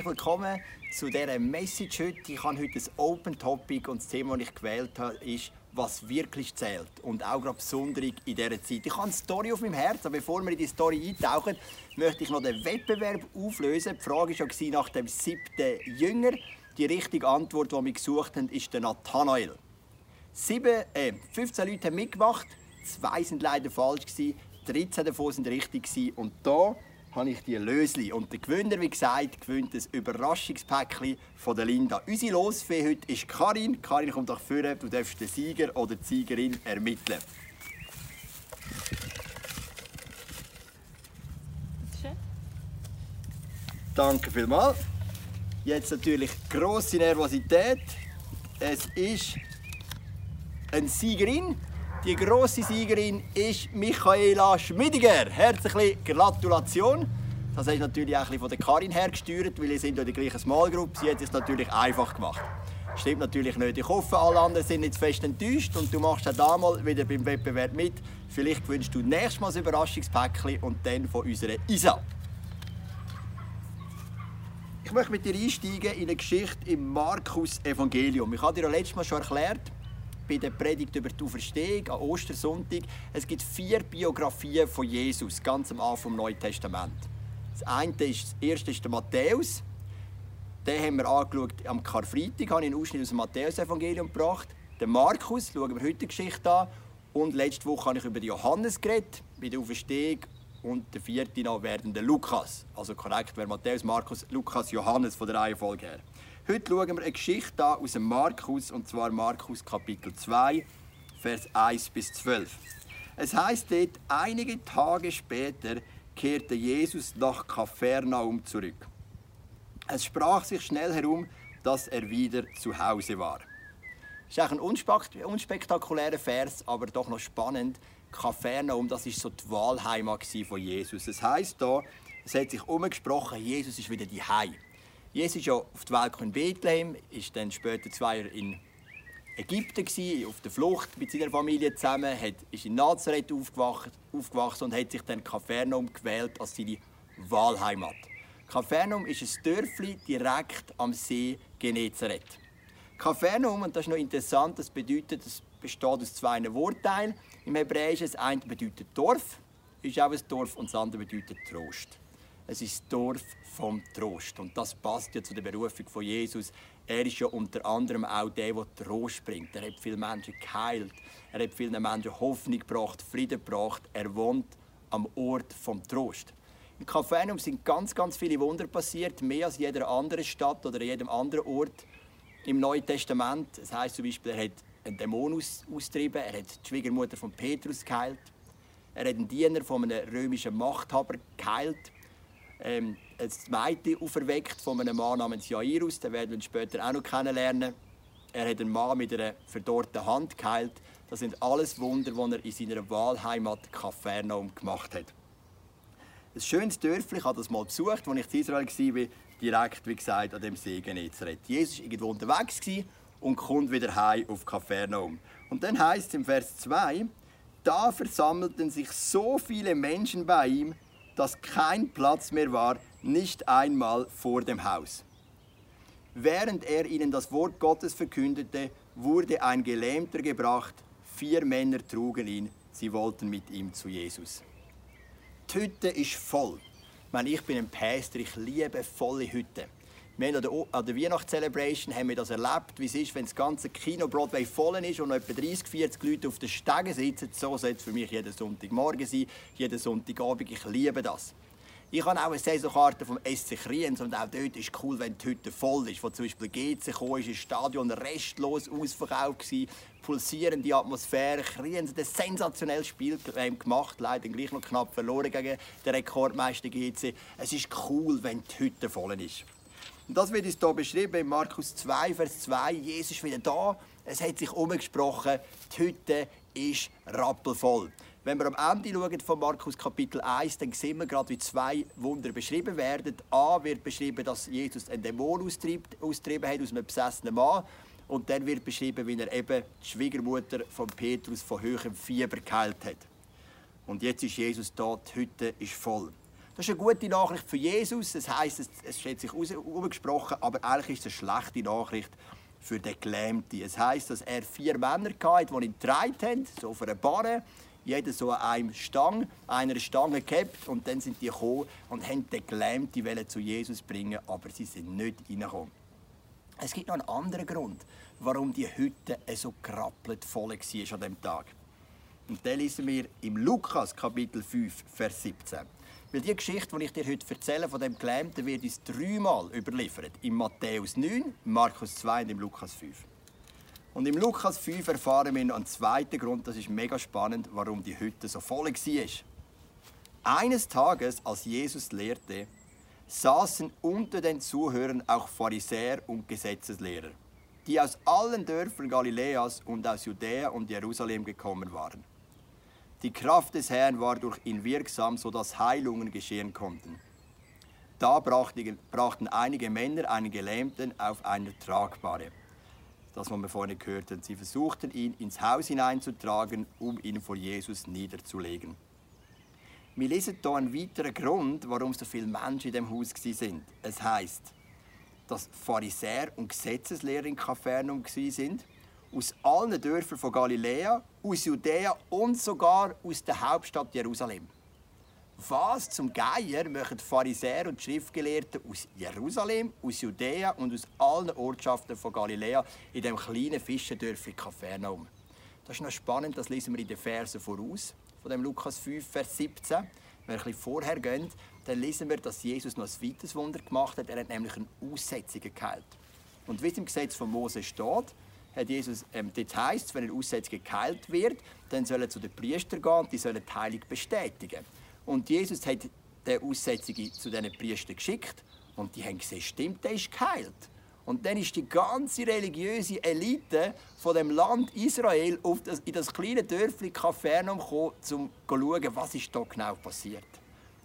Herzlich willkommen zu dieser Message heute. Ich habe heute ein Open Topic und das Thema, das ich gewählt habe, ist, was wirklich zählt. Und auch gerade besonders in dieser Zeit. Ich habe eine Story auf meinem Herzen, aber bevor wir in die Story eintauchen, möchte ich noch den Wettbewerb auflösen. Die Frage war nach dem siebten Jünger. Die richtige Antwort, die wir gesucht haben, ist der Nathanael. Sieben, äh, 15 Leute haben mitgemacht, zwei sind leider falsch, 13 davon sind richtig. Und da habe ich die Lösli. Und der Gewinner, wie gesagt, gewinnt ein Überraschungspäckchen von der Linda. Unsere Losfee heute ist Karin. Karin, komm doch vor, du darfst den Sieger oder die Siegerin ermitteln. Danke vielmals. Jetzt natürlich grosse Nervosität. Es ist eine Siegerin. Die grosse Siegerin ist Michaela Schmidiger. Herzliche Gratulation. Das ist natürlich auch von der Karin hergesteuert, weil ihr sind ja die gleiche Small Group. Sie hat es natürlich einfach gemacht. Stimmt natürlich nicht. Ich hoffe, alle anderen sind zu fest enttäuscht und du machst auch damals wieder beim Wettbewerb mit. Vielleicht wünschst du nächstes Mal ein Überraschungspäckchen und dann von unserer Isa. Ich möchte mit dir einsteigen in eine Geschichte im Markus-Evangelium. Ich habe dir ja letztes Mal schon erklärt, bei der Predigt über die Auferstehung am Ostersonntag, es gibt vier Biografien von Jesus, ganz am Anfang des Neuen Testament. Das eine ist, das erste ist der Matthäus. Den haben wir angeschaut am Karfreitag, habe ich einen Ausschnitt aus dem Matthäus-Evangelium gebracht. Den Markus schauen wir heute die Geschichte an. Und letzte Woche habe ich über Johannes geredet, bei der Auferstehung. Und der vierte noch werden der Lukas. Also korrekt wäre Matthäus, Markus, Lukas, Johannes von der Reihenfolge her. Heute schauen wir eine Geschichte an aus dem Markus, und zwar Markus Kapitel 2, Vers 1 bis 12. Es heißt dort, einige Tage später kehrte Jesus nach Kapernaum zurück. Es sprach sich schnell herum, dass er wieder zu Hause war. Das ist eigentlich ein unspektakulärer Vers, aber doch noch spannend. Kapernaum, das ist so die Wahlheimat von Jesus. Es heißt da, es hat sich umgesprochen, Jesus ist wieder die Hei. Jesus ist ja auf die Welt in Bethlehem, ist dann später zwei Jahre in Ägypten gewesen, auf der Flucht mit seiner Familie zusammen, hat, ist in Nazareth aufgewacht, aufgewachsen und hat sich dann Kapernaum gewählt als seine Wahlheimat. Kapernaum ist ein Dörfli direkt am See Genezareth. Kapernaum, und das ist noch interessant, das bedeutet, es besteht aus zwei Wortteilen. Im Hebräischen das eine bedeutet Dorf, ist auch ein Dorf, und das andere bedeutet Trost. Es ist das Dorf vom Trost. Und das passt ja zu der Berufung von Jesus. Er ist ja unter anderem auch der, der Trost bringt. Er hat viele Menschen geheilt. Er hat vielen Menschen Hoffnung gebracht, Frieden gebracht. Er wohnt am Ort vom Trost. In Kapernaum sind ganz, ganz viele Wunder passiert, mehr als in jeder anderen Stadt oder in jedem anderen Ort im Neuen Testament. Das heißt zum Beispiel, er hat einen Dämon aus, austrieben, er hat die Schwiegermutter von Petrus geheilt, er hat einen Diener von einem römischen Machthaber geheilt, ähm, ein zweite auferweckt von einem Mann namens Jairus, den werden wir später auch noch kennenlernen. Er hat einen Mann mit einer verdorrten Hand geheilt. Das sind alles Wunder, die er in seiner Wahlheimat Kapernaum gemacht hat. Ein schönes Dörfli, ich habe das mal besucht, als ich in Israel war, direkt, wie gesagt, an dem See Genezareth. Jesus war irgendwo unterwegs und kommt wieder heim auf Kapernaum. Und dann heißt es im Vers 2, da versammelten sich so viele Menschen bei ihm, dass kein Platz mehr war, nicht einmal vor dem Haus. Während er ihnen das Wort Gottes verkündete, wurde ein Gelähmter gebracht. Vier Männer trugen ihn. Sie wollten mit ihm zu Jesus. Die Hütte ist voll. Ich, meine, ich bin ein Päster, ich liebe volle Hütten. Wir haben an der Weihnachtscelebration haben wir das erlebt, wie es ist, wenn das ganze Kino Broadway voll ist und etwa 30, 40 Leute auf den Stegen sitzen. So soll es für mich jeden Sonntagmorgen sein, jeden Sonntagabend. Ich liebe das. Ich habe auch eine Saisonkarte vom SC Kriens und auch dort ist es cool, wenn die Hütte voll ist. Wo zum Beispiel GC kam, ist das Stadion restlos ausverkauft gewesen, pulsierende Atmosphäre. Kriens hat ein sensationelles Spiel gemacht, leider gleich noch knapp verloren gegen den Rekordmeister GC. Es ist cool, wenn die Hütte voll ist. Und das wird uns hier beschrieben in Markus 2, Vers 2. Jesus ist wieder da. Es hat sich umgesprochen, die Hütte ist rappelvoll. Wenn wir am Ende schauen von Markus Kapitel 1, dann sehen wir gerade, wie zwei Wunder beschrieben werden. A wird beschrieben, dass Jesus einen Dämon austrieben hat aus einem besessenen Mann. Und dann wird beschrieben, wie er eben die Schwiegermutter von Petrus von höherem Fieber geheilt hat. Und jetzt ist Jesus da, die Hütte ist voll. Das ist eine gute Nachricht für Jesus. Das heißt, es steht sich umgesprochen, aber eigentlich ist es eine schlechte Nachricht für den Gelähmten. Es heißt, dass er vier Männer hatte, die ihn getragen haben, so auf einer Barre. Jeder so an einem Stang, einer Stange gehabt und dann sind die gekommen und haben den Gelähmten zu Jesus bringen, aber sie sind nicht reingekommen. Es gibt noch einen anderen Grund, warum die Hütte so krappelt voll war an diesem Tag. Und den lesen wir im Lukas Kapitel 5, Vers 17. Weil die Geschichte, die ich dir heute erzähle, von dem Gelähmten, wird uns dreimal überliefert. Im Matthäus 9, im Markus 2 und im Lukas 5. Und im Lukas 5 erfahren wir noch einen zweiten Grund, das ist mega spannend, warum die Hütte so voll war. Eines Tages, als Jesus lehrte, saßen unter den Zuhörern auch Pharisäer und Gesetzeslehrer, die aus allen Dörfern Galiläas und aus Judäa und Jerusalem gekommen waren. Die Kraft des Herrn war durch ihn wirksam, sodass Heilungen geschehen konnten. Da brachten einige Männer einen Gelähmten auf einer Tragbare. Das, was wir vorhin gehört haben. Sie versuchten, ihn ins Haus hineinzutragen, um ihn vor Jesus niederzulegen. Wir lesen hier einen weiteren Grund, warum so viele Menschen in dem Haus waren. Es heißt, dass Pharisäer und Gesetzeslehrer in Kapernaum waren aus allen Dörfern von Galiläa, aus Judäa und sogar aus der Hauptstadt Jerusalem. Was zum Geier machen Pharisäer und Schriftgelehrten aus Jerusalem, aus Judäa und aus allen Ortschaften von Galiläa in dem kleinen Fischerdörfchen Kapernaum? Das ist noch spannend, das lesen wir in den Versen voraus, von dem Lukas 5, Vers 17. Wenn wir ein bisschen vorher gehen, dann lesen wir, dass Jesus noch ein weiteres Wunder gemacht hat. Er hat nämlich eine Aussetzung geheilt. Und wie es im Gesetz von Mose steht, hat Jesus, ähm, dort wenn eine Aussetzung geheilt wird, dann soll er zu den Priestern gehen und die sollen die Heilung bestätigen. Und Jesus hat die Aussetzung zu diesen Priestern geschickt und die haben gesehen, stimmt, der ist geheilt. Und dann ist die ganze religiöse Elite von dem Land Israel auf das, in das kleine Dörfli Kapernaum gekommen, um zu schauen, was ist da genau passiert.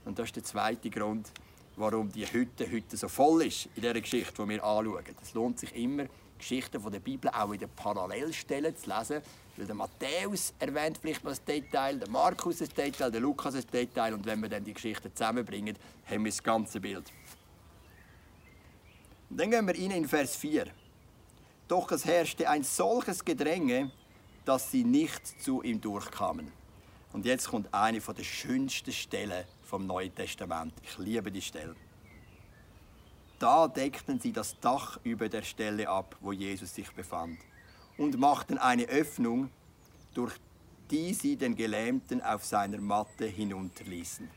Und das ist der zweite Grund, warum die Hütte heute so voll ist in dieser Geschichte, die wir anschauen. Es lohnt sich immer, Geschichten von der Bibel auch in den Parallelstellen zu lesen. Weil der Matthäus erwähnt vielleicht noch ein Detail, der Markus ein Detail, der Lukas ein Detail. Und wenn wir dann die Geschichten zusammenbringen, haben wir das ganze Bild. Und dann gehen wir rein in Vers 4. Doch es herrschte ein solches Gedränge, dass sie nicht zu ihm durchkamen. Und jetzt kommt eine der schönsten Stellen vom Neuen Testament. Ich liebe die Stelle. Da deckten sie das Dach über der Stelle ab, wo Jesus sich befand, und machten eine Öffnung, durch die sie den Gelähmten auf seiner Matte hinunterließen.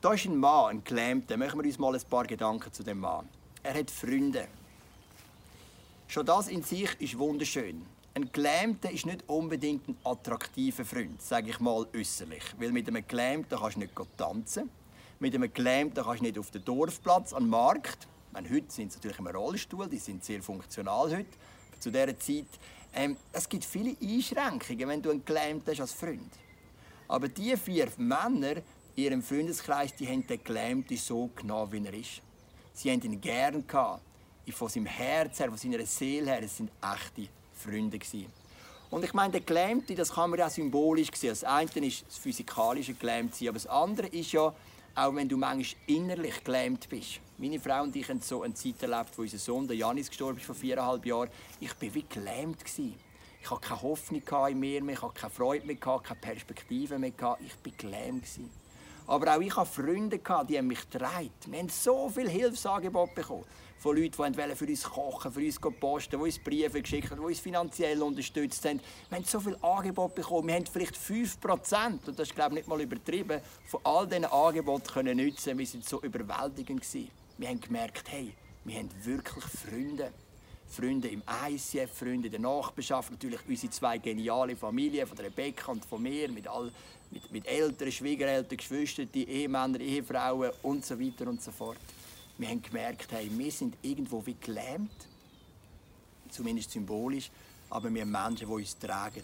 Da ist ein Mann, ein Gelähmter. Machen wir uns mal ein paar Gedanken zu dem Mann. Er hat Freunde. Schon das in sich ist wunderschön. Ein Gelähmter ist nicht unbedingt ein attraktiver Freund, sage ich mal äußerlich. Weil mit einem Gelähmten kannst du nicht tanzen mit einem Gelähmten kannst du nicht auf den Dorfplatz, an den Markt. Meine, heute sind sie natürlich im Rollstuhl, die sind sehr funktional heute. Zu dieser Zeit. Ähm, es gibt viele Einschränkungen, wenn du einen Gelähmten hast als Freund. Aber diese vier Männer in ihrem Freundeskreis, die haben den Gelähmten so genau, wie er ist. Sie haben ihn gern gehabt. Von seinem Herz her, von seiner Seele her, es sind echte Freunde gewesen. Und ich meine, der Gelähmte, das kann man ja symbolisch sehen. Das eine ist das physikalische Gelähmtsein, aber das andere ist ja auch wenn du manchmal innerlich gelähmt bist. Meine Frau und ich haben so eine Zeit erlebt, wo unser Sohn, der Janis, gestorben ist vor viereinhalb Jahren. Ich war wie gelähmt. Ich hatte keine Hoffnung in mir mehr, ich hatte keine Freude mehr, keine Perspektive mehr. Ich war gelähmt. Aber auch ich hatte Freunde, die mich getragen. Wir haben so viele Hilfsangebote bekommen von Leuten, die für uns kochen, für uns posten, die uns Briefe geschickt haben, die uns finanziell unterstützt haben. Wir haben so viele Angebote bekommen. Wir haben vielleicht 5%, und das ist glaube ich nicht mal übertrieben, von all diesen Angeboten können nutzen. Wir waren so überwältigend. Gewesen. Wir haben gemerkt, hey, wir haben wirklich Freunde. Freunde im ICF, Freunde in der Nachbarschaft, natürlich unsere zwei geniale Familien, von Rebecca und von mir, mit, all, mit, mit Eltern, Schwiegereltern, Geschwistern, Ehemänner, Ehefrauen und so weiter und so fort. Wir haben gemerkt, hey, wir sind irgendwo wie gelähmt, zumindest symbolisch, aber wir haben Menschen, die uns tragen.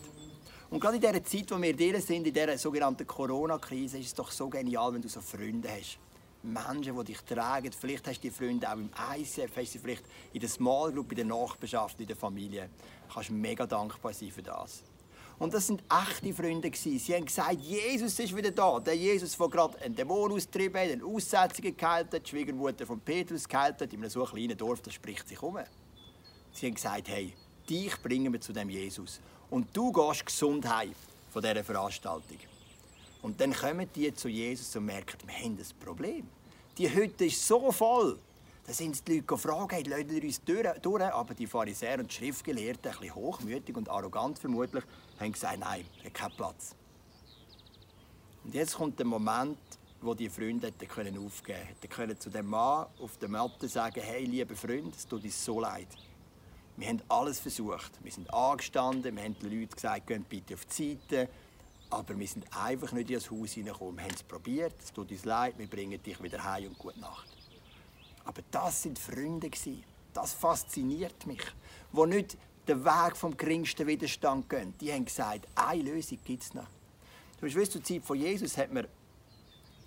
Und gerade in dieser Zeit, wo wir drin sind, in dieser sogenannten Corona-Krise, ist es doch so genial, wenn du so Freunde hast. Menschen, die dich tragen. Vielleicht hast du die Freunde auch im ICF, hast du vielleicht in der Small Group, in der Nachbarschaft, in der Familie. Du kannst mega dankbar sein für das. Und das sind echte Freunde. Sie haben gesagt, Jesus ist wieder da. Der Jesus, der gerade einen Dämon austrieben hat, eine Aussetzung geheilt hat, die Schwiegermutter von Petrus geheilt hat, in einem so kleinen Dorf, das spricht sich um. Sie haben gesagt, hey, dich bringen wir zu dem Jesus. Und du gehst gesund heim von dieser Veranstaltung. Und dann kommen die zu Jesus und merken, wir haben ein Problem. Die Hütte ist so voll. Da sind die Leute gefragt, hey, lassen wir uns durch, durch. Aber die Pharisäer und die Schriftgelehrten, ein bisschen hochmütig und arrogant vermutlich, haben gesagt, nein, hat keinen Platz. Und jetzt kommt der Moment, wo die Freunde hätten können aufgeben können. Hätten können zu dem Mann auf der Matte sagen, hey, lieber Freund, es tut uns so leid. Wir haben alles versucht. Wir sind angestanden, wir haben den Leuten gesagt, geht bitte auf die Seite. Aber wir sind einfach nicht in das Haus hineingekommen. Wir haben es probiert, es tut uns leid, wir bringen dich wieder heim und gute Nacht. Aber das sind Freunde. Das fasziniert mich. Die nicht den Weg vom geringsten Widerstand gehen. Die haben gesagt, eine Lösung gibt es noch. Du weißt, zur Zeit von Jesus hat man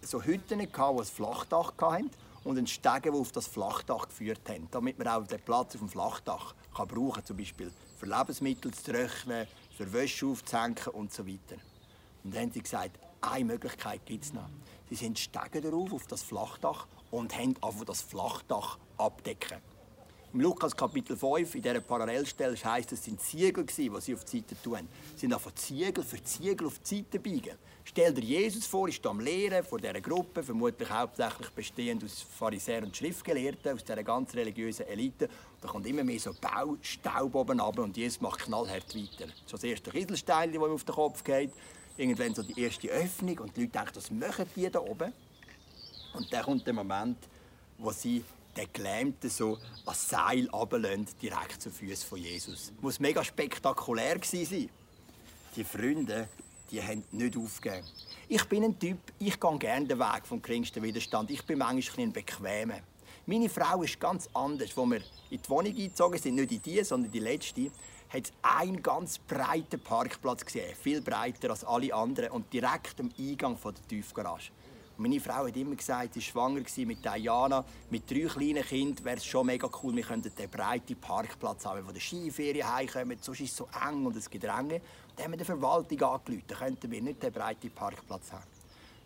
so Hütten gehabt, die ein Flachdach hatten und einen Stegen, der auf das Flachdach geführt haben, damit man auch den Platz auf dem Flachdach kann brauchen zum Beispiel für Lebensmittel zu trocknen, für Wäsche aufzuhängen und so weiter. Und dann haben sie gesagt, eine Möglichkeit gibt es noch. Sie sind Stegen darauf, auf das Flachdach und haben einfach das Flachdach abdecken. Im Lukas Kapitel 5, in dieser Parallelstelle, heisst es, sind Ziegel, die sie auf die Seite tun. Sie sind einfach Ziegel für Ziegel auf die Seite biegen. Stell dir Jesus vor, ist am Lehren vor dieser Gruppe, vermutlich hauptsächlich bestehend aus Pharisäern und Schriftgelehrten, aus dieser ganz religiösen Elite. Da kommt immer mehr so Baustaub oben runter und Jesus macht knallhart weiter. So das erste Kieselstein, das ihm auf den Kopf geht. Irgendwann so die erste Öffnung und die Leute denken, was machen die da oben? Und dann kommt der Moment, wo sie den Gelähmten so als Seil runterlassen, direkt zu Füßen von Jesus. Das muss mega spektakulär sein. Die Freunde, die haben nicht aufgegeben. Ich bin ein Typ, ich gehe gerne den Weg vom geringsten Widerstand. Ich bin manchmal ein bequemer. Meine Frau ist ganz anders. Als wir in die Wohnung eingezogen sind, nicht in die, sondern die letzte, hat einen ganz breiten Parkplatz gesehen. Viel breiter als alle anderen und direkt am Eingang der Tiefgarage. Meine Frau hat immer gesagt, sie war schwanger mit Diana. Mit drei kleinen Kindern wäre es schon mega cool, wir könnten den breiten Parkplatz haben, von der Skiferien heimkommen. Sonst ist es so eng und es Gedränge. Dann haben wir die Verwaltung angerufen, dann könnten wir nicht den breiten Parkplatz haben.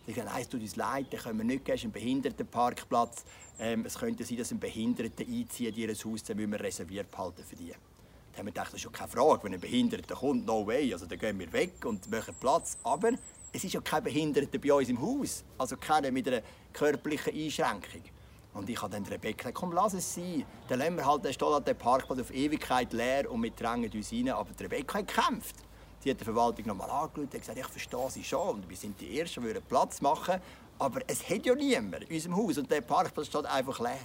Sie sagen, nein, es tut uns leid, dann können wir nicht gehen, es ist ein Behindertenparkplatz. Ähm, es könnte sein, dass ein Behinderter einzieht in ihr Haus, dann müssen wir reserviert behalten für die. Dann haben wir gedacht, das ist ja keine Frage, wenn ein Behinderter kommt, no way, also dann gehen wir weg und machen Platz. Aber es ist ja kein Behinderter bei uns im Haus, also keiner mit einer körperlichen Einschränkung. Und ich habe dann Rebecca gesagt, komm, lass es sein. Dann lassen wir halt, steht halt der Parkplatz auf Ewigkeit leer und wir drängen uns rein. Aber Rebecca hat gekämpft. Sie hat die Verwaltung nochmal angeschaut und gesagt, ich verstehe sie schon. Und wir sind die Ersten, die Platz machen. Aber es hat ja niemand in unserem Haus und der Parkplatz steht einfach leer.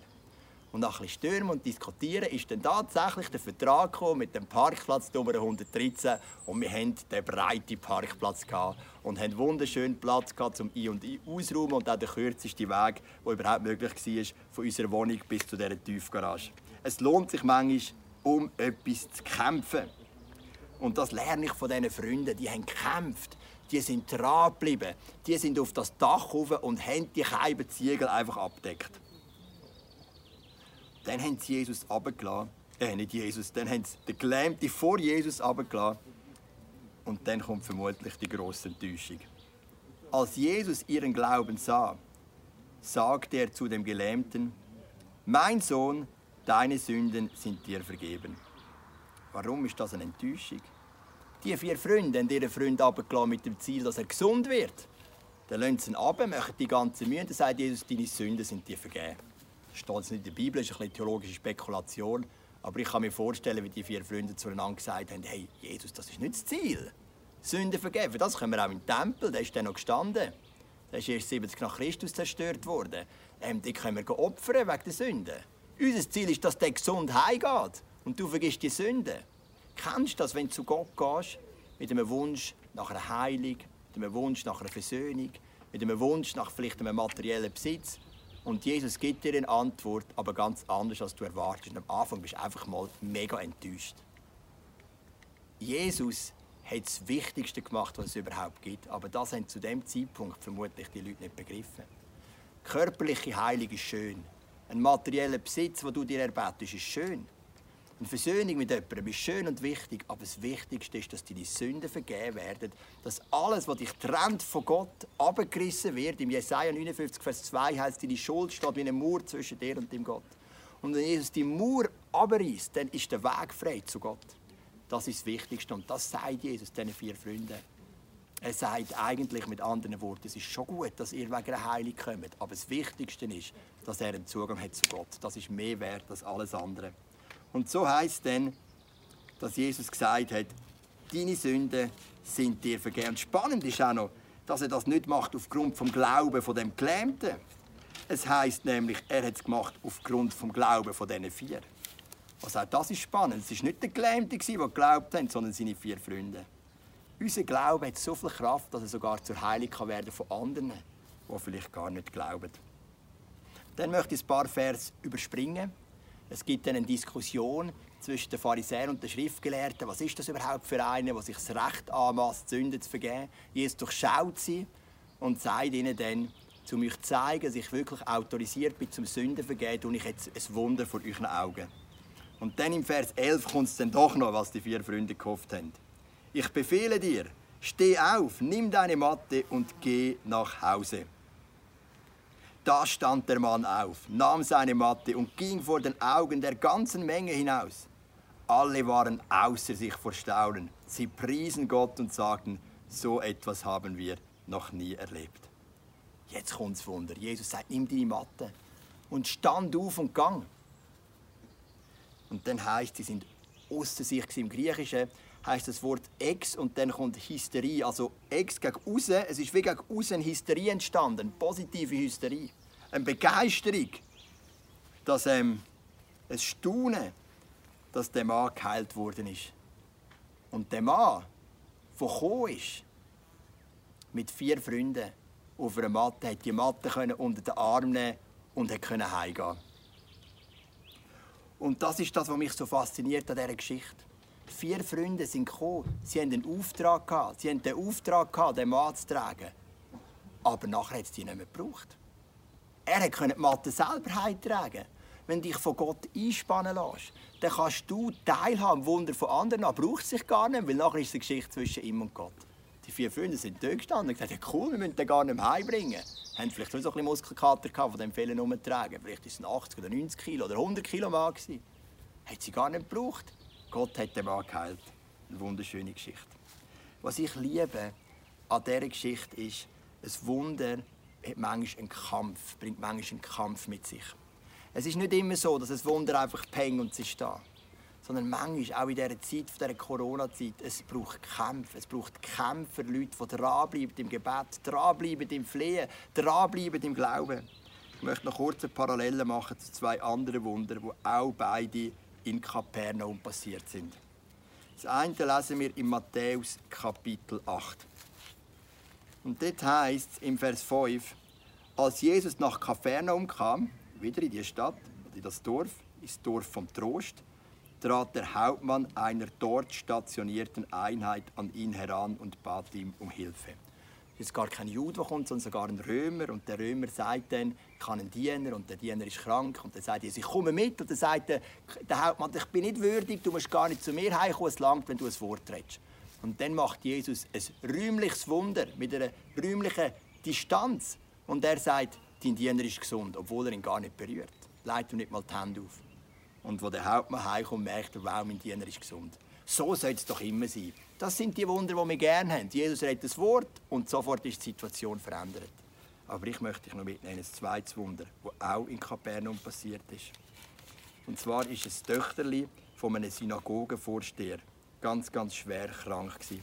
Und nach ein Stürmen und Diskutieren ist dann tatsächlich der Vertrag gekommen mit dem Parkplatz Nummer 113 und wir hatten den breiten Parkplatz gehabt und haben wunderschönen Platz gehabt zum Ein- und Ausräumen und auch der kürzeste Weg, der überhaupt möglich war, von unserer Wohnung bis zu dieser Tiefgarage. Es lohnt sich manchmal, um etwas zu kämpfen. Und das lerne ich von diesen Freunden, die haben gekämpft. Die sind dran geblieben. Die sind auf das Dach rauf und haben die Scheibenziegel einfach abdeckt. Dann haben sie Jesus runtergelassen. Äh, nicht Jesus. Dann haben sie den Gelähmten vor Jesus runtergelassen. Und dann kommt vermutlich die grosse Enttäuschung. Als Jesus ihren Glauben sah, sagte er zu dem Gelähmten, mein Sohn, deine Sünden sind dir vergeben. Warum ist das eine Enttäuschung? Die vier Freunde haben ihren Freund runtergelassen mit dem Ziel, dass er gesund wird. Dann lassen sie ihn runter, machen die ganze Mühe und sagt Jesus, deine Sünden sind dir vergeben. Steht nicht in der Bibel, das ist eine theologische Spekulation. Aber ich kann mir vorstellen, wie die vier Freunde zueinander gesagt haben, hey, Jesus, das ist nicht das Ziel. Sünden vergeben, das können wir auch im Tempel, der ist dann noch gestanden. Der ist erst 70 nach Christus zerstört worden. Ähm, die können wir opfern wegen der Sünden. Unser Ziel ist, dass der gesund heimgeht und du vergisst die Sünden. Kennst du das, wenn du zu Gott gehst, mit einem Wunsch nach einer Heilung, mit einem Wunsch nach einer Versöhnung, mit einem Wunsch nach vielleicht einem materiellen Besitz und Jesus gibt dir eine Antwort, aber ganz anders, als du erwartest. Am Anfang bist du einfach mal mega enttäuscht. Jesus hat das Wichtigste gemacht, was es überhaupt gibt. Aber das haben zu dem Zeitpunkt vermutlich die Leute nicht begriffen. Körperliche Heilung ist schön. Ein materieller Besitz, den du dir erbetest, ist schön. Eine Versöhnung mit jemandem ist schön und wichtig, aber das Wichtigste ist, dass deine Sünden vergeben werden, dass alles, was dich trennt von Gott, abgerissen wird. Im Jesaja 59, Vers 2 heißt, deine Schuld steht wie eine Mauer zwischen dir und dem Gott. Und wenn Jesus die Mauer abreißt, dann ist der Weg frei zu Gott. Das ist das Wichtigste und das sagt Jesus diesen vier Freunden. Er sagt eigentlich mit anderen Worten, es ist schon gut, dass ihr wegen der Heilung kommt, aber das Wichtigste ist, dass er einen Zugang hat zu Gott. Das ist mehr wert als alles andere. Und so heißt denn, dass Jesus gesagt hat, deine Sünden sind dir vergeben. Spannend ist auch noch, dass er das nicht macht aufgrund vom Glauben von dem Gelähmten. Es heißt nämlich, er hat es gemacht aufgrund vom Glauben von diesen vier. Also auch das ist spannend. Es war nicht der Gelähmte, der geglaubt hat, sondern seine vier Freunde. Unser Glaube hat so viel Kraft, dass er sogar zur Heilung kann von anderen, die vielleicht gar nicht glauben. Dann möchte ich ein paar Vers überspringen es gibt eine Diskussion zwischen den Pharisäern und den Schriftgelehrten. Was ist das überhaupt für einen, der sich das Recht anmaßt, Sünden zu vergeben? Jesus durchschaut sie und sagt ihnen dann, um euch zu zeigen, dass ich wirklich autorisiert bin zum Sünden vergeben, und ich jetzt ein Wunder vor euren Augen. Und dann im Vers 11 kommt es dann doch noch, was die vier Freunde gehofft haben. Ich befehle dir, steh auf, nimm deine Matte und geh nach Hause. Da stand der Mann auf, nahm seine Matte und ging vor den Augen der ganzen Menge hinaus. Alle waren außer sich vor Staunen. Sie priesen Gott und sagten, so etwas haben wir noch nie erlebt. Jetzt kommt das Wunder. Jesus sagt, nimm deine Matte und stand auf und gang. Und dann heißt, sie sind außer sich im Griechischen heißt das Wort ex und dann kommt Hysterie. Also ex gegen raus. Es ist wie gegen raus eine Hysterie entstanden, eine positive Hysterie. Eine Begeisterung, dass ähm, ein Staunen, dass der Mann geheilt worden ist. Und der Mann, der gekommen ist, mit vier Freunden auf einer Matte, hat die Matte unter den Arm nehmen und konnte heimgehen. Und das ist das, was mich so fasziniert an dieser Geschichte. Vier Freunde sind gekommen. Sie haben einen Auftrag gehabt. Sie haben den Auftrag gehabt, den Mann zu tragen. Aber nachher hat es die nicht mehr gebraucht. Er konnte die Matte selber tragen. Wenn dich von Gott einspannen lässt, dann kannst du teilhaben am Wunder von anderen. Dann braucht es sich gar nicht, weil nachher ist es eine Geschichte zwischen ihm und Gott. Die vier Freunde sind dort gestanden und gesagt, ja, cool, wir müssen den gar nicht mehr heimbringen. Haben vielleicht so ein bisschen Muskelkater gehabt, von dem Fehlen umtragen. Vielleicht ist es 80 oder 90 Kilo oder 100 Kilo Mann gewesen. Hat sie gar nicht gebraucht. Gott hat den Mann geheilt. Eine wunderschöne Geschichte. Was ich liebe an dieser Geschichte ist, ein Wunder hat manchmal einen Kampf, bringt manchmal einen Kampf mit sich. Es ist nicht immer so, dass ein Wunder einfach peng und es ist da. Sondern manchmal, auch in dieser Zeit, dieser Corona-Zeit, es braucht Kämpfe. Es braucht Kämpfer, Leute, die dranbleiben im Gebet, dranbleiben im Flehen, dranbleiben im Glauben. Ich möchte noch kurz eine Parallele machen zu zwei anderen Wundern, die auch beide in Kapernaum passiert sind. Das eine lesen wir in Matthäus Kapitel 8. Und dort heißt es im Vers 5, als Jesus nach Kapernaum kam, wieder in die Stadt, in das Dorf, ins Dorf vom Trost, trat der Hauptmann einer dort stationierten Einheit an ihn heran und bat ihm um Hilfe ist gar kein Jude, der kommt, sondern sogar ein Römer. Und der Römer sagt dann, ich habe einen Diener und der Diener ist krank. Und dann sagt Jesus, ich komme mit. Und dann sagt der, der Hauptmann, ich bin nicht würdig, du musst gar nicht zu mir heimkommen, es langt, wenn du ein Wort redest. Und dann macht Jesus ein rühmliches Wunder mit einer rühmlichen Distanz. Und er sagt, dein Diener ist gesund, obwohl er ihn gar nicht berührt. Leit ihm nicht mal die Hände auf. Und wo der Hauptmann heimkommt, merkt er, wow, mein Diener ist gesund. So soll es doch immer sein. Das sind die Wunder, die wir gerne haben. Jesus redet das Wort und sofort ist die Situation verändert. Aber ich möchte dich noch mitnehmen, ein zweites Wunder, das auch in Kapernaum passiert ist. Und zwar ist es Töchterli von einem Synagogenvorsteher ganz, ganz schwer krank gewesen.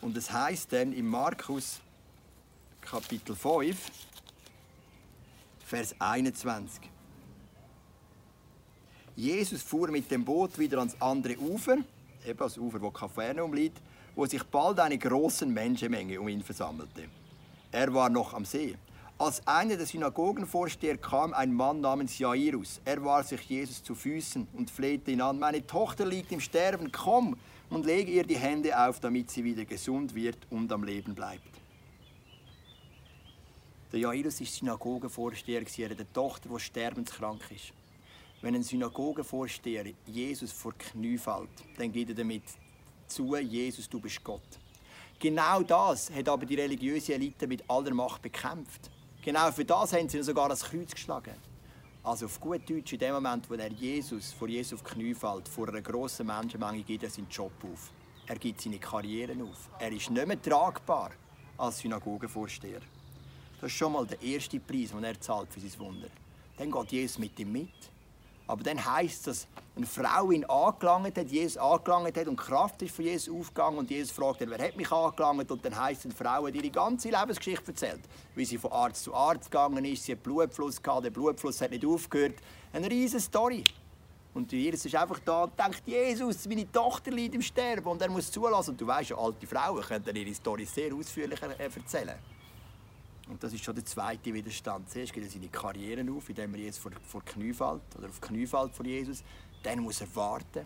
Und es heißt dann in Markus Kapitel 5, Vers 21. Jesus fuhr mit dem Boot wieder ans andere Ufer eben wo Kapernaum liegt, wo sich bald eine große Menschenmenge um ihn versammelte. Er war noch am See. Als einer der Synagogenvorsteher kam ein Mann namens Jairus. Er war sich Jesus zu Füßen und flehte ihn an: Meine Tochter liegt im Sterben, komm und lege ihr die Hände auf, damit sie wieder gesund wird und am Leben bleibt. Der Jairus ist Synagogenvorsteher, ihrer Tochter, die sterbenskrank ist. Wenn ein Synagogenvorsteher Jesus vor die Knie fällt, dann geht er damit zu, Jesus, du bist Gott. Genau das hat aber die religiöse Elite mit aller Macht bekämpft. Genau für das haben sie sogar das Kreuz geschlagen. Also auf gut Deutsch, in dem Moment, wo er Jesus vor Jesus auf die Knie fällt, vor einer grossen Menschenmenge, gibt er seinen Job auf. Er gibt seine Karriere auf. Er ist nicht mehr tragbar als Synagogenvorsteher. Das ist schon mal der erste Preis, den er zahlt für sein Wunder. Dann geht Jesus mit ihm mit. Aber dann heisst es, dass eine Frau ihn angelangt hat, Jesus angelangt hat und die Kraft ist von Jesus aufgegangen und Jesus fragt wer hat mich angelangt? Und dann heisst es, eine Frau hat ihre ganze Lebensgeschichte erzählt. Wie sie von Arzt zu Arzt gegangen ist, sie hat Blutfluss gehabt, der Blutfluss hat nicht aufgehört. Eine riesige Story. Und Jesus ist einfach da und denkt, Jesus, meine Tochter liegt im Sterben und er muss zulassen. Und du weißt ja, alte Frauen können ihre Story sehr ausführlich erzählen. Und das ist schon der zweite Widerstand. Zuerst geht er seine Karriere auf, indem er jetzt vor, vor Knie fällt, oder auf Knie fällt vor Jesus. Dann muss er warten.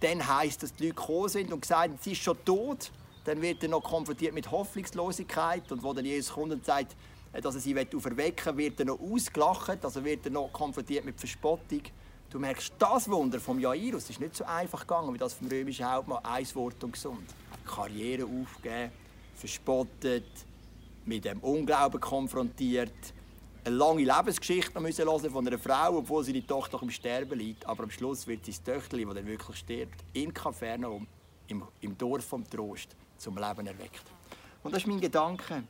Dann heisst, dass die Leute gekommen sind und gesagt haben, sie ist schon tot. Dann wird er noch konfrontiert mit Hoffnungslosigkeit. Und wo dann Jesus kommt und sagt, dass er sie auferwecken will, wird er noch ausgelacht. Also wird er noch konfrontiert mit Verspottung. Du merkst, das Wunder vom Jairus ist nicht so einfach gegangen, wie das vom römischen Hauptmann. Ein Wort und gesund. Karriere aufgeben, verspottet, mit dem Unglauben konfrontiert, eine lange Lebensgeschichte müssen hören von einer Frau, obwohl seine Tochter im Sterben liegt. Aber am Schluss wird sein Töchterchen, das dann wirklich stirbt, in Kapernaum, im, im Dorf vom Trost, zum Leben erweckt. Und das ist mein Gedanke.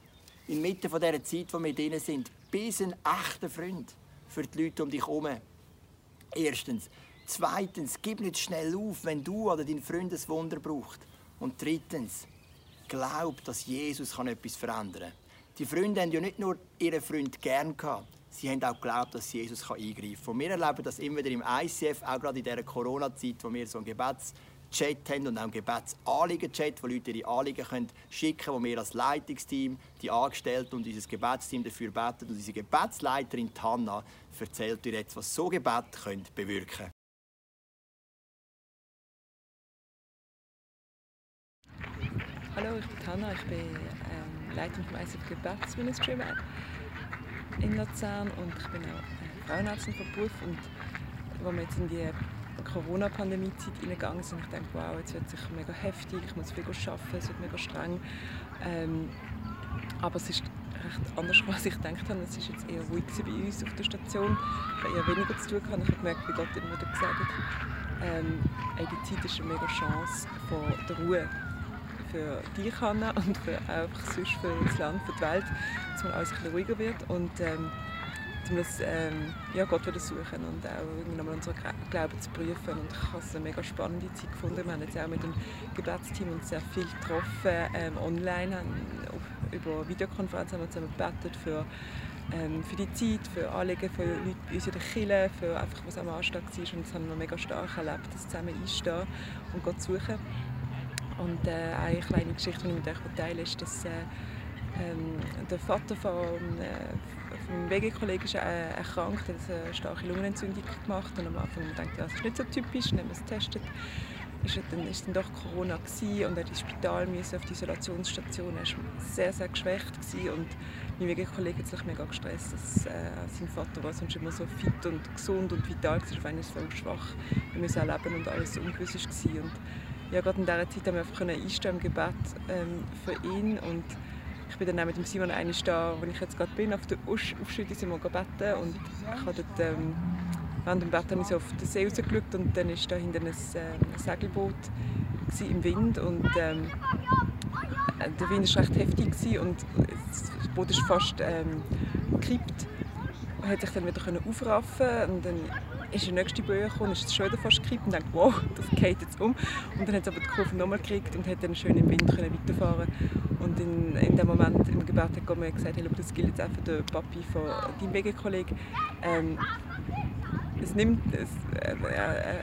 Inmitten von dieser Zeit, wo wir drin sind, bis ein echter Freund für die Leute um dich herum. Erstens. Zweitens, gib nicht schnell auf, wenn du oder dein Freund ein Wunder braucht. Und drittens, glaub, dass Jesus etwas verändern kann. Die Freunde haben ja nicht nur ihren Freund gern gehabt, sie haben auch geglaubt, dass Jesus eingreifen kann. Und wir erleben das immer wieder im ICF, auch gerade in dieser Corona-Zeit, wo wir so einen Gebetschat haben und auch einen Gebetsanliegen-Chat, wo Leute ihre Anliegen können schicken können, wo wir als Leitungsteam, die Angestellten und unser Gebetsteam dafür beten. Und unsere Gebetsleiterin Hanna erzählt dir jetzt, was so Gebet können bewirken können. Hallo, ich bin Hanna, ich bin ähm Leitung vom ICF Gebetsministry in Luzern und ich bin auch Frauenärztin von Beruf und als wir jetzt in die Corona-Pandemie-Zeit hineingegangen sind, ich dachte, wow, jetzt wird es sicher mega heftig, ich muss viel arbeiten, es wird mega streng. Ähm, aber es ist recht anders, als ich gedacht habe. Es war jetzt eher ruhig bei uns auf der Station. Ich habe eher weniger zu tun. Ich habe gemerkt, wie Gott immer wieder gesagt hat, ähm, die Zeit ist eine mega Chance von der Ruhe für dich, Hanna, und für, auch sonst für das Land, für die Welt, dass man alles ein bisschen ruhiger wird und ähm, dass wir das, ähm, ja, Gott wieder suchen und auch nochmal unseren Glauben zu prüfen. Und ich habe es eine mega spannende Zeit gefunden. Wir haben jetzt auch mit dem Gebetsteam uns sehr viel getroffen, ähm, online, haben, über Videokonferenz haben wir zusammen gebetet für, ähm, für die Zeit, für Anliegen für Leute bei uns in der Kirche, für einfach, was am Anstieg war. Und das haben wir mega stark erlebt, das zusammen einstehen und Gott suchen. Und äh, eine kleine Geschichte, die ich mit euch teile, ist, dass äh, ähm, der Vater von, äh, vom WG-Kollegen ist äh, erkrankt, hat eine starke Lungenentzündung gemacht und am Anfang dachte ich, das ist nicht so typisch, dann haben wir es getestet. Ist dann, ist dann doch Corona gewesen und er ins Spital müssen, auf die Isolationsstation. Er war sehr, sehr geschwächt gewesen und mein WG-Kollege hat sich mega gestresst, dass äh, sein Vater war sonst immer so fit und gesund und vital war, auf einmal so schwach. Wir müssen auch leben und alles ungewiss war. Und ja, gerade in dieser Zeit haben wir einfach einstehen im Gebet ähm, für ihn. Und ich bin dann auch mit dem Simon einmal da, wo ich jetzt gerade bin, auf der Aufschütte sind wir gebeten und ich habe dort, ähm, während dem Bett habe ich so auf den See rausgeschaut und dann war da hinten ein, äh, Segelboot im Wind. Und ähm, der Wind war recht heftig und das Boot ist fast ähm, gekippt. Hätte ich dann wieder aufraffen und dann ist der nächste Böe gekommen, ist es schon wieder fast gekippt und dachte, wow, das geht jetzt um. Und dann hat es aber die Kurve nochmal gekriegt und hat dann schön im Wind weiterfahren Und in, in dem Moment im Gebet hat mir gesagt, hey, das gilt jetzt auch für den Papi von deinem Wegekollegen. Ähm, es nimmt, es, äh,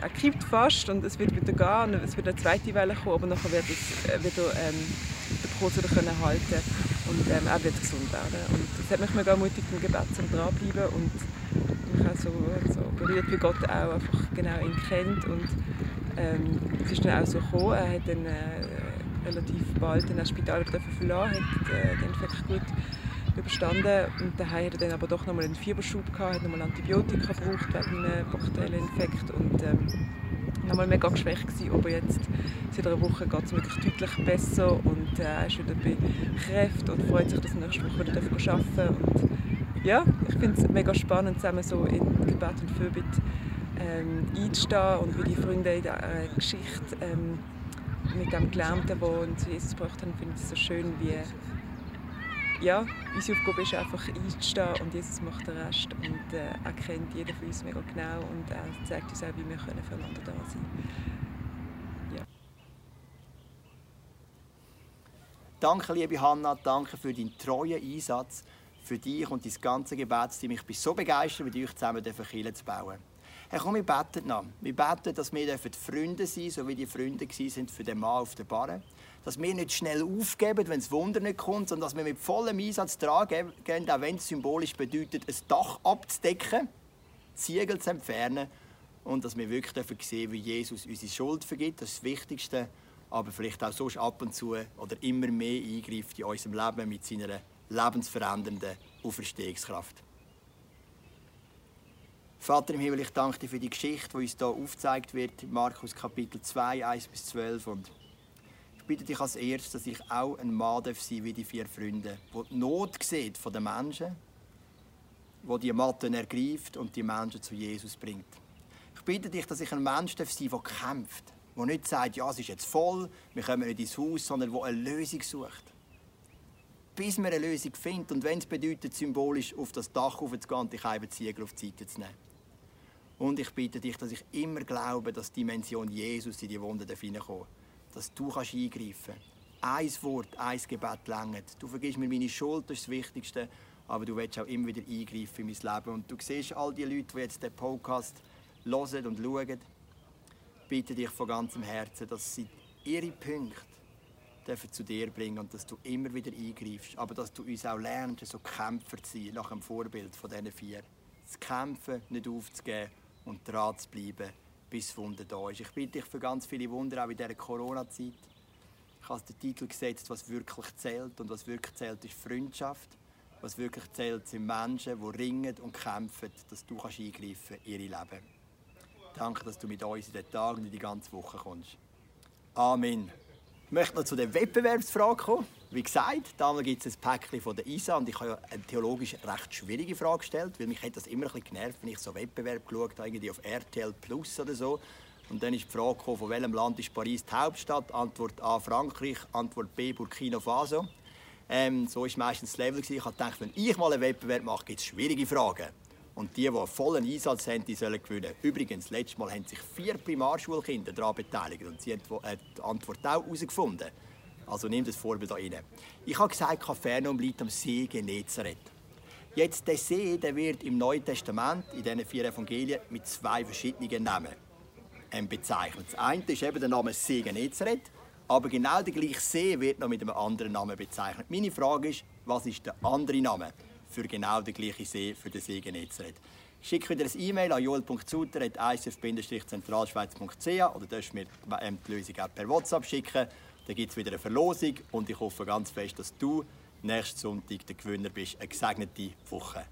er, kippt fast und es wird wieder gehen und es wird eine zweite Welle kommen, aber nachher wird es äh, wieder ähm, den Kurs wieder können halten und ähm, er wird gesund werden. Und das hat mich mega ermutigt im Gebet zum dranbleiben und mich auch so, so berührt, wie Gott auch einfach genau ihn kennt und ähm, es ist dann auch so gekommen, er hat dann äh, relativ bald das Spital verlassen, hat äh, den Infekt gut überstanden. Und daheim hat er dann aber doch nochmal einen Fieberschub gehabt, hat nochmal Antibiotika gebraucht wegen einem bakteriellen Infekt und ähm, nochmal mega geschwächt gewesen. Aber jetzt, seit einer Woche, geht es wirklich deutlich besser und äh, ist wieder bei Kräften und freut sich, dass er nächste Woche wieder arbeiten darf. Und ja, ich finde es mega spannend, zusammen so in Gebet und Fürbitte ähm, einzustehen und wie die Freunde in der äh, Geschichte ähm, mit dem Gelernten, der uns Jesus gebracht haben, finde ich es so schön, wie ja, unsere Aufgabe ist einfach einzustehen und Jesus macht den Rest und äh, er kennt jeden von uns mega genau und er zeigt uns auch, wie wir können füreinander da sein können. Ja. Danke, liebe Hanna, danke für deinen treuen Einsatz, für dich und dein ganze Gebetsteam. Ich bin so begeistert, mit euch zusammen Kirche zu bauen. Hey, komm, wir beten noch. Wir beten, dass wir Freunde sein so wie die Freunde waren für den Mann auf der Barre. Dass wir nicht schnell aufgeben, wenn das Wunder nicht kommt, sondern dass wir mit vollem Einsatz tragen, auch wenn es symbolisch bedeutet, ein Dach abzudecken, Ziegel zu entfernen und dass wir wirklich sehen, wie Jesus unsere Schuld vergibt. Das ist das Wichtigste. Aber vielleicht auch sonst ab und zu oder immer mehr eingreift in unserem Leben mit seiner lebensverändernden Auferstehungskraft. Vater im Himmel, ich danke dir für die Geschichte, die uns hier aufgezeigt wird, Markus Kapitel 2, 1 bis 12. Und bitte dich als erstes, dass ich auch ein Mann sein darf wie die vier Freunde, der die Not sieht von den Menschen, wo die Matten ergreift und die Menschen zu Jesus bringt. Ich bitte dich, dass ich ein Mensch sein darf, der kämpft, der nicht sagt, ja, es ist jetzt voll, wir kommen nicht ins Haus, sondern der eine Lösung sucht. Bis wir eine Lösung finden und wenn es bedeutet, symbolisch auf das Dach aufzugehen und die Ziegel auf die Seite zu nehmen. Und ich bitte dich, dass ich immer glaube, dass die Dimension Jesus in die Wunde hineinkommt. Dass du kannst eingreifen kannst. Ein Wort, ein Gebet längert. Du vergisst mir meine Schuld, das ist das Wichtigste. Aber du willst auch immer wieder eingreifen in mein Leben. Und du siehst all die Leute, die jetzt den Podcast hören und schauen. Bitte dich von ganzem Herzen, dass sie ihre Punkte zu dir bringen und dass du immer wieder eingreifst. Aber dass du uns auch lernst, so Kämpfer zu sein, nach dem Vorbild von diesen vier. Zu kämpfen, nicht aufzugeben und dran zu bleiben, bis Wunder da ist. Ich bitte dich für ganz viele Wunder, auch in dieser Corona-Zeit. Ich habe den Titel gesetzt, was wirklich zählt. Und was wirklich zählt, ist Freundschaft. Was wirklich zählt, sind Menschen, die ringen und kämpfen, dass du kannst eingreifen in ihr Leben. Danke, dass du mit uns in den Tagen und in die ganze Woche kommst. Amen. Ich möchte noch zu der Wettbewerbsfrage kommen. Wie gesagt, damals gibt es ein Päckchen von der ISA und ich habe ja eine theologisch recht schwierige Frage gestellt, weil mich hat das immer ein bisschen genervt, wenn ich so Wettbewerb geschaut habe, irgendwie auf RTL Plus oder so. Und dann ist die Frage gekommen, von welchem Land ist Paris die Hauptstadt? Antwort A Frankreich, Antwort B Burkina Faso. Ähm, so war meistens das Level. Ich gedacht, wenn ich mal einen Wettbewerb mache, gibt es schwierige Fragen. Und die, die einen vollen Einsatz haben, die sollen gewinnen. Übrigens, letztes Mal haben sich vier Primarschulkinder daran beteiligt und sie haben die Antwort auch herausgefunden. Also nimm das Vorbild da rein. Ich habe gesagt, Kapernaum liegt am See Genezareth. Jetzt, der See der wird im Neuen Testament, in diesen vier Evangelien, mit zwei verschiedenen Namen ähm, bezeichnet. Das eine ist eben der Name See Genezareth, aber genau der gleiche See wird noch mit einem anderen Namen bezeichnet. Meine Frage ist, was ist der andere Name? Für genau den gleichen See, für den See Genezareth. Schick wieder ein E-Mail an joel.zuter.icf-zentralschweiz.ch oder du mir die Lösung auch per WhatsApp schicken. Dann gibt es wieder eine Verlosung und ich hoffe ganz fest, dass du nächsten Sonntag der Gewinner bist. Eine gesegnete Woche.